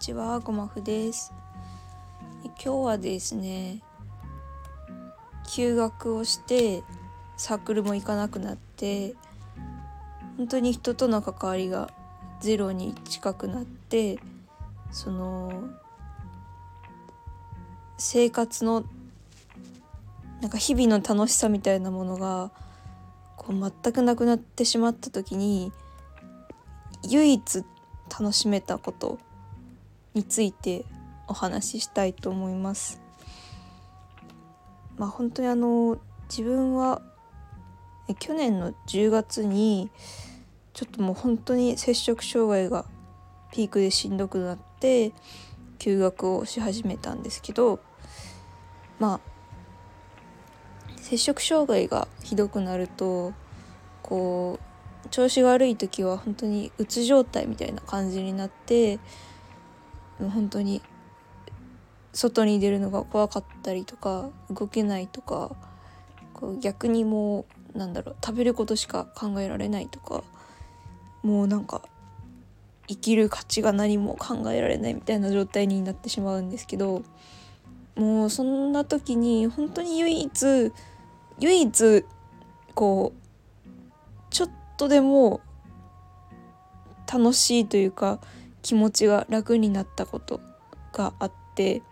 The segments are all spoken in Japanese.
ちは、ごまふです。今日はですね、休学をしてサークルも行かなくなって、本当に人との関わりがゼロに近くなって、その生活のなんか日々の楽しさみたいなものがこう全くなくなってしまった時に唯一楽しめたことについてお話ししたいと思います。まあ本当にあの自分は去年の10月にちょっともう本当に摂食障害がピークでしんどくなって休学をし始めたんですけどまあ摂食障害がひどくなるとこう調子が悪い時は本当にうつ状態みたいな感じになって本当に外に出るのが怖かったりとか動けないとかこう逆にもうなんだろう食べることしか考えられないとかもうなんか生きる価値が何も考えられないみたいな状態になってしまうんですけどもうそんな時に本当に唯一唯一こうちょっとでも楽しいというか気持ちが楽になったことがあって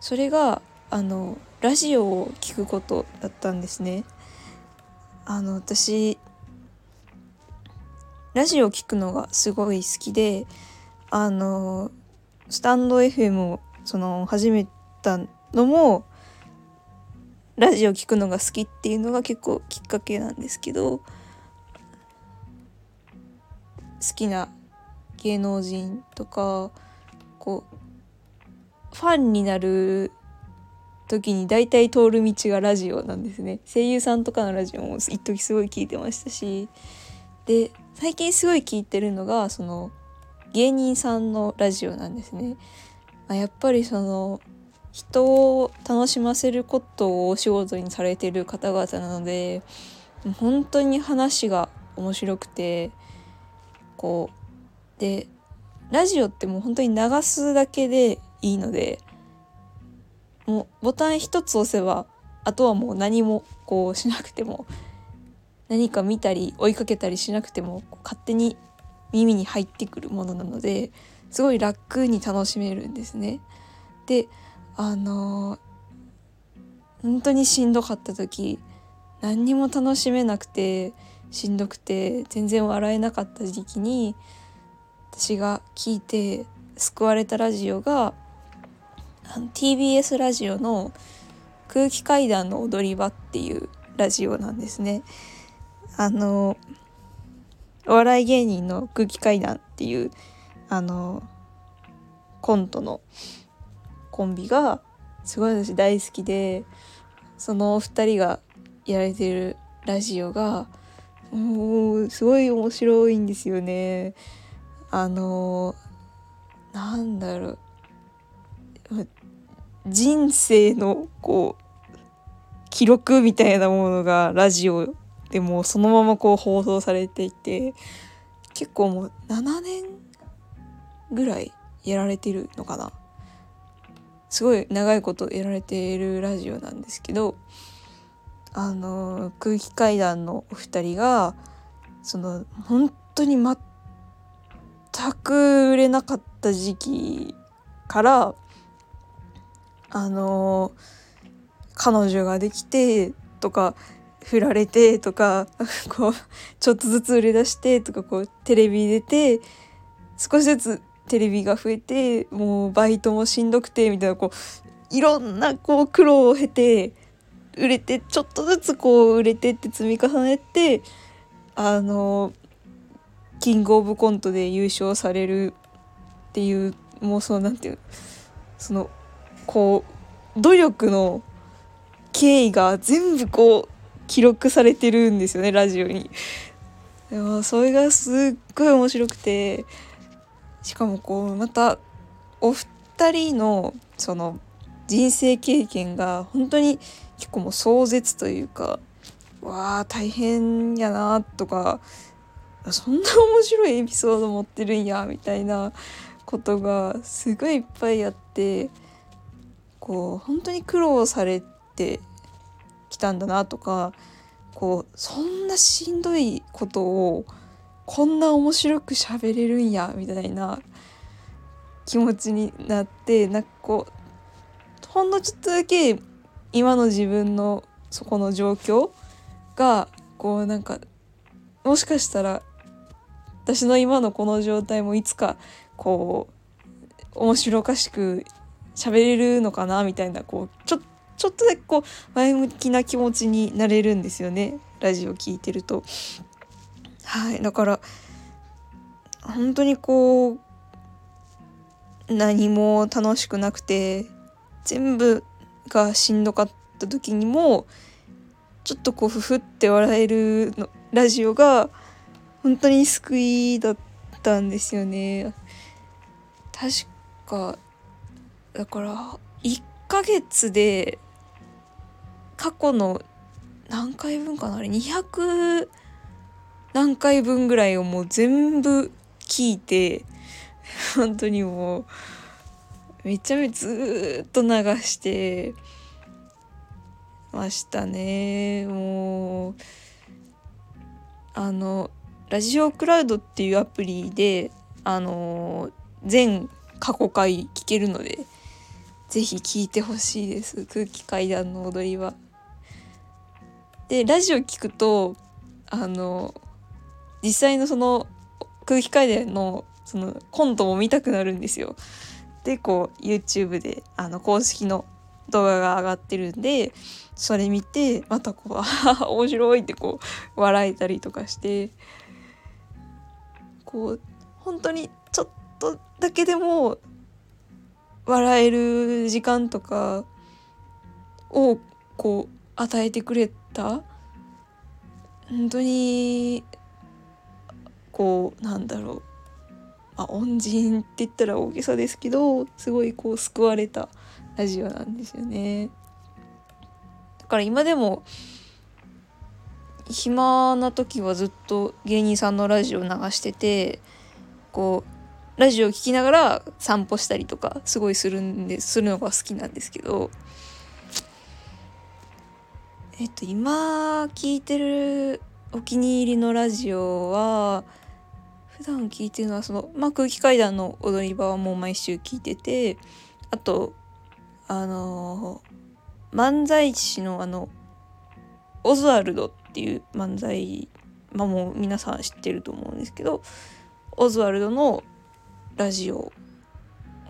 それがあのラジオを聞くことだったんですね。あの私ラジオを聞くのがすごい好きであのスタンド FM をその始めたのもラジオ聞くのが好きっていうのが結構きっかけなんですけど好きな芸能人とかこうファンになる時に大体通る道がラジオなんですね声優さんとかのラジオも一時すごい聞いてましたしで最近すごい聞いてるのがその芸人さんのラジオなんですね。まあ、やっぱりその人を楽しませることをお仕事にされてる方々なので本当に話が面白くてこうでラジオってもう本当に流すだけでいいのでもうボタン一つ押せばあとはもう何もこうしなくても何か見たり追いかけたりしなくても勝手に耳に入ってくるものなのですごい楽に楽しめるんですね。であのー、本当にしんどかった時何にも楽しめなくてしんどくて全然笑えなかった時期に私が聞いて救われたラジオがあの TBS ラジオの「空気階段の踊り場」っていうラジオなんですね。あのお笑い芸人の空気階段っていうあのコントのコンビがすごい私大好きでその2人がやられてるラジオがもうすごい面白いんですよね。あのなんだろう。人生のこう記録みたいなものがラジオでもそのままこう放送されていて結構もう7年ぐらいやられてるのかな。すごい長いことやられているラジオなんですけどあの空気階段のお二人がその本当に全く売れなかった時期からあの彼女ができてとか振られてとか こうちょっとずつ売れ出してとかこうテレビ出て少しずつテレビが増えてもうバイトもしんどくてみたいなこういろんなこう苦労を経て売れてちょっとずつこう売れてって積み重ねてあのキングオブコントで優勝されるっていうもうそのなんていうそのこう努力の経緯が全部こう記録されてるんですよねラジオに。でもそれがすっごい面白くてしかもこうまたお二人のその人生経験が本当に結構もう壮絶というかわあ大変やなとかそんな面白いエピソード持ってるんやみたいなことがすごいいっぱいあってこう本当に苦労されてきたんだなとかこうそんなしんどいことをこんな面白く喋れるんやみたいな気持ちになってなんかこうほんのちょっとだけ今の自分のそこの状況がこうなんかもしかしたら私の今のこの状態もいつかこう面白おかしく喋れるのかなみたいなこうちょちょっとだけこう前向きな気持ちになれるんですよねラジオ聞いてると。はいだから本当にこう何も楽しくなくて全部がしんどかった時にもちょっとこうふふって笑えるのラジオが本当に救いだったんですよね。確かだから1ヶ月で過去の何回分かなあれ？200何回分ぐらいをもう全部聞いて本当にもうめちゃめちゃずっと流してましたねもうあのラジオクラウドっていうアプリであの全過去回聞けるのでぜひ聞いてほしいです空気階段の踊りは。でラジオ聞くとあの実際のその空気階段のそのコントも見たくなるんですよ。でこう YouTube であの公式の動画が上がってるんでそれ見てまたこう「面白い」ってこう笑えたりとかしてこう本当にちょっとだけでも笑える時間とかをこう与えてくれた本当にこうなんだろうまあ、恩人って言ったら大げさですけどすごいこう救われたラジオなんですよね。だから今でも暇な時はずっと芸人さんのラジオ流しててこうラジオ聴きながら散歩したりとかすごいするんでするのが好きなんですけどえっと今聞いてるお気に入りのラジオは普段聞いてるのはその、まあ、空気階段の踊り場はもう毎週聞いててあとあの漫才師のあのオズワルドっていう漫才まあもう皆さん知ってると思うんですけどオズワルドのラジオ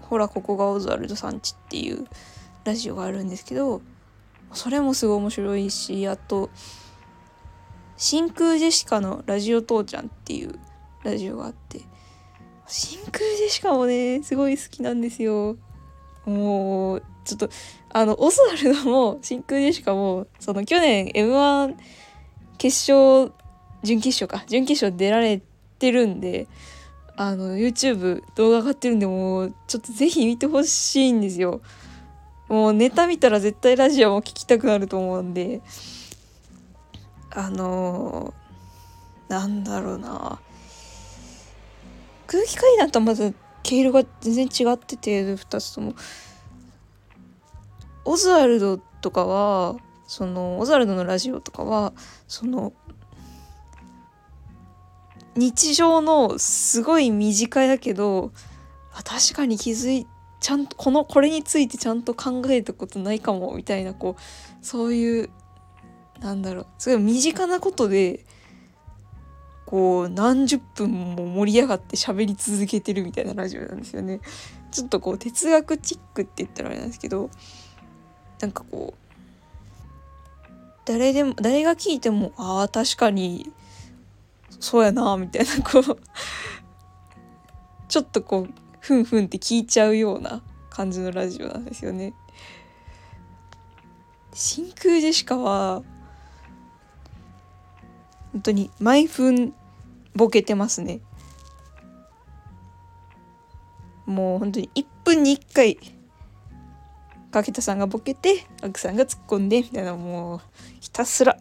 ほらここがオズワルドさんちっていうラジオがあるんですけどそれもすごい面白いしあと真空ジェシカのラジオ父ちゃんっていうラジオがあって真空ジェシカもねすごい好きなんですよ。もうちょっとあのオスワルドも真空ジェシカもその去年 m 1決勝準決勝か。準決勝出られてるんであの YouTube 動画上がってるんでもうちょっとぜひ見てほしいんですよ。もうネタ見たら絶対ラジオも聞きたくなると思うんで。あのー、なんだろうな。空気階段とまず毛色が全然違ってて2つとも。オズワルドとかはそのオズワルドのラジオとかはその日常のすごい身近だけどあ確かに気づいちゃんとこのこれについてちゃんと考えたことないかもみたいなこうそういうなんだろうすごい身近なことでこう何十分も盛り上がって喋り続けてるみたいなラジオなんですよね。ちょっとこう哲学チックって言ったらあれなんですけどなんかこう誰でも誰が聞いてもああ確かにそうやなみたいなこうちょっとこうふんふんって聞いちゃうような感じのラジオなんですよね。真空ジェシカは本当に毎分ボケてますねもう本当に1分に1回掛田さんがボケてアクさんが突っ込んでみたいなもうひたすら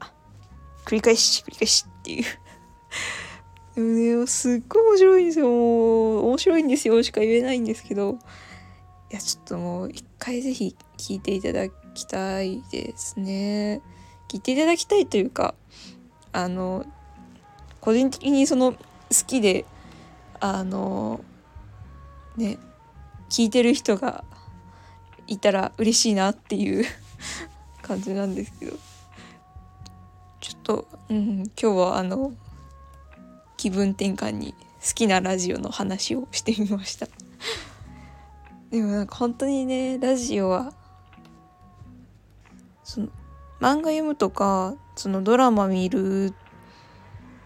繰り返し繰り返しっていう。でもねすっごい面白いんですよ。もう面白いんですよ。しか言えないんですけど。いやちょっともう一回是非聞いていただきたいですね。聞いていただきたいというかあの個人的にその好きであのね聞いてる人がいたら嬉しいなっていう 感じなんですけど。と、うん、今日はあの気分転換に好きなラジオの話をしてみました でもなんか本当にねラジオはその漫画読むとかそのドラマ見る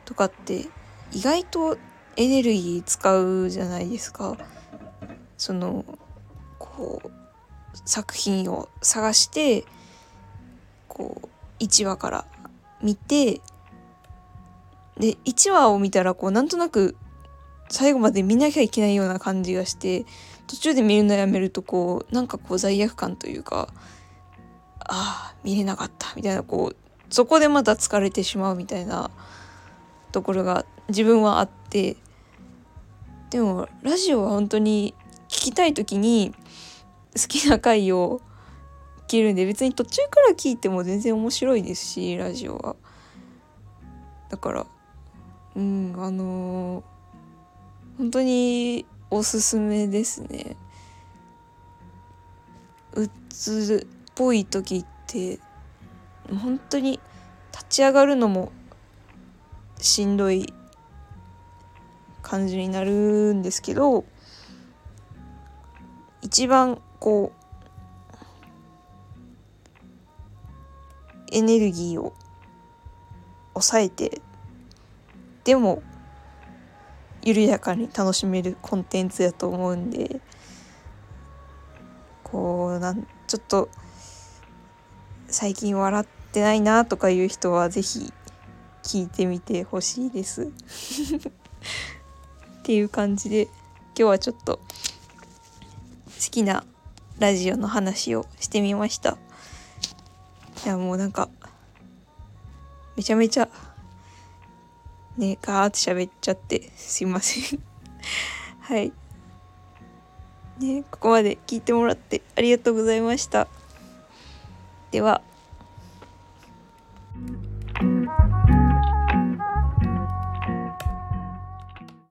とかって意外とエネルギー使うじゃないですか。そのこう作品を探してこう1話から見てで1話を見たらこうなんとなく最後まで見なきゃいけないような感じがして途中で見るのやめるとこうなんかこう罪悪感というかああ見れなかったみたいなこうそこでまた疲れてしまうみたいなところが自分はあってでもラジオは本当に聞きたい時に好きな回をけるんで別に途中から聞いても全然面白いですしラジオは。だからうんあのー、本当におすすめですね。うつっぽい時って本当に立ち上がるのもしんどい感じになるんですけど一番こエネルギーを抑えてでも緩やかに楽しめるコンテンツやと思うんでこうなんちょっと最近笑ってないなとかいう人は是非聞いてみてほしいです。っていう感じで今日はちょっと好きなラジオの話をしてみました。いやもうなんかめちゃめちゃねガーって喋っちゃってすいません。はい。ねここまで聞いてもらってありがとうございました。では。